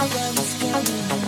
I love killing.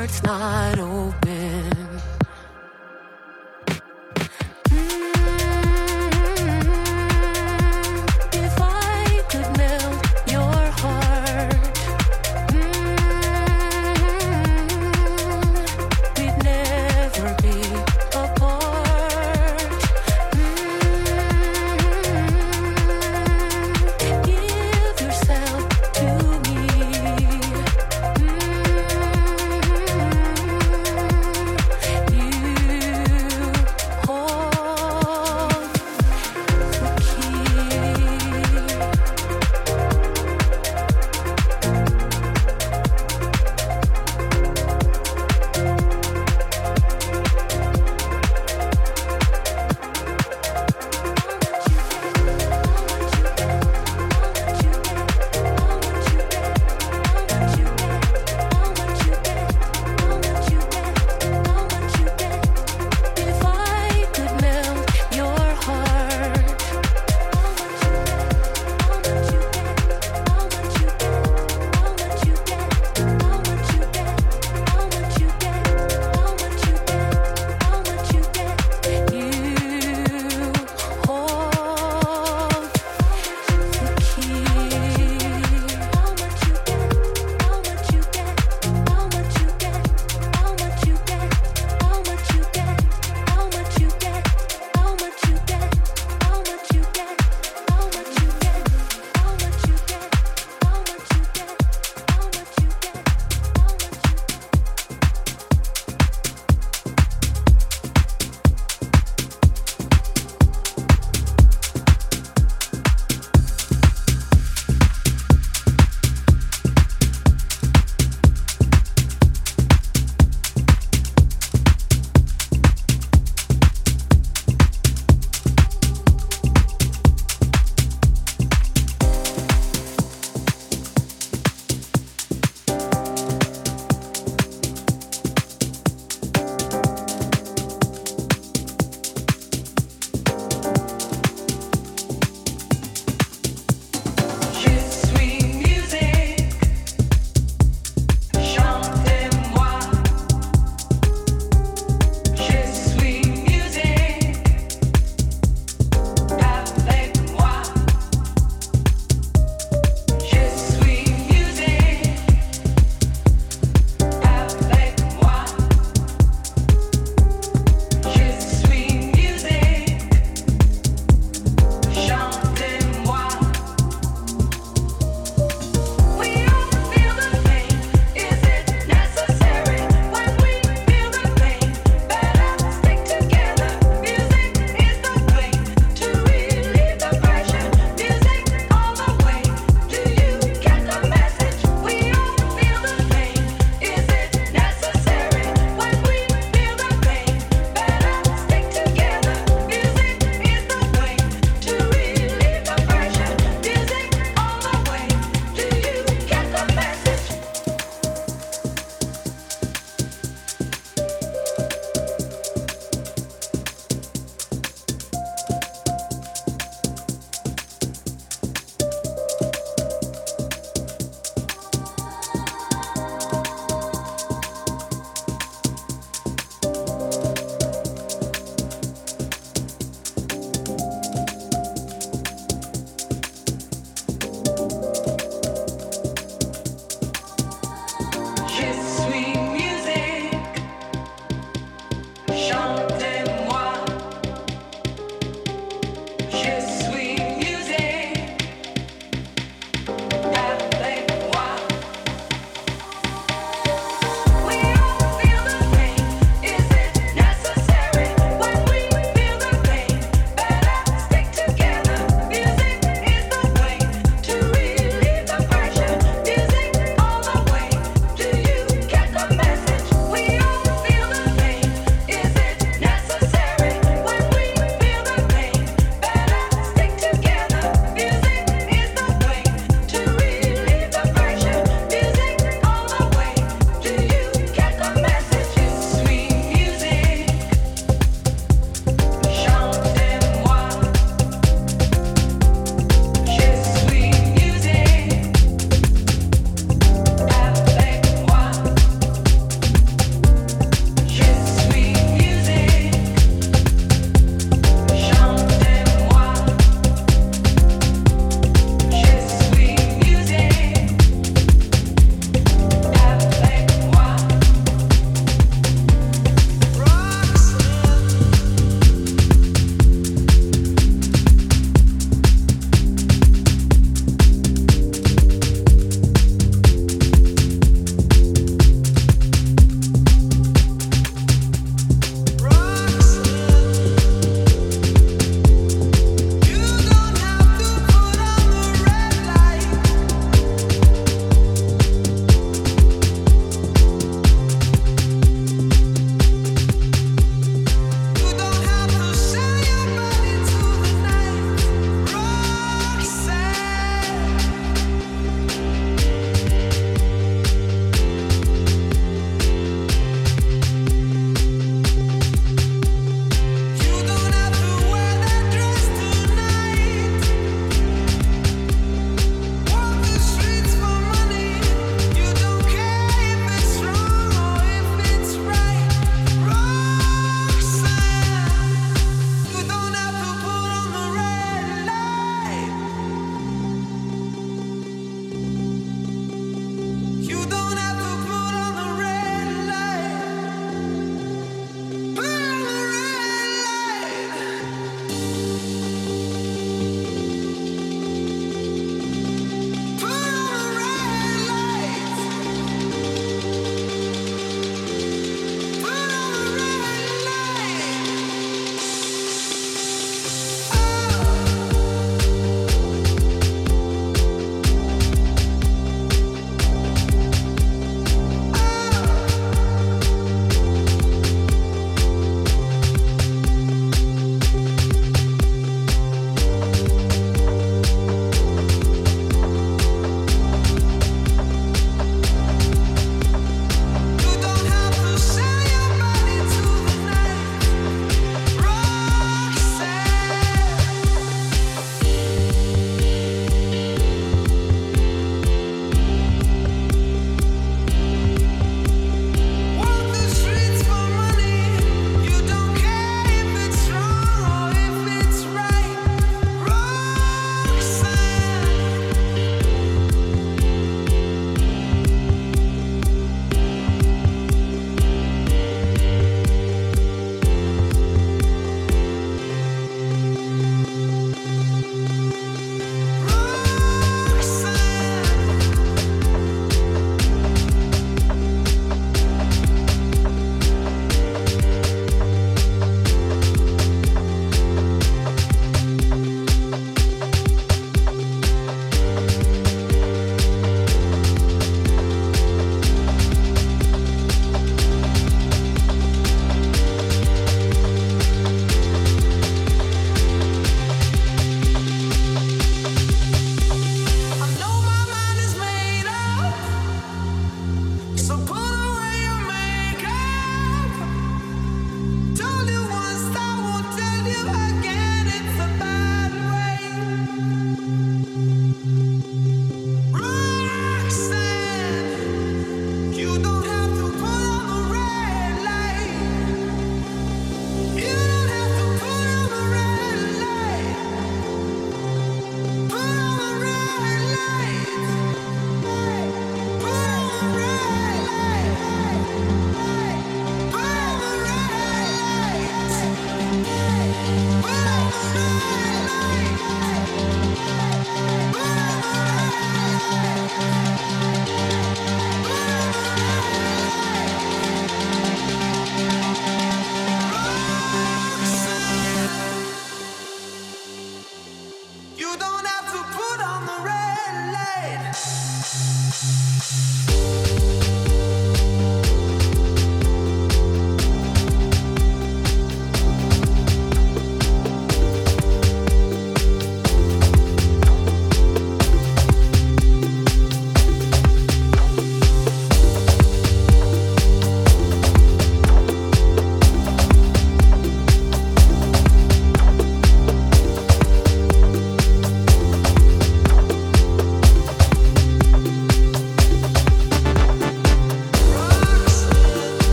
heart's not open.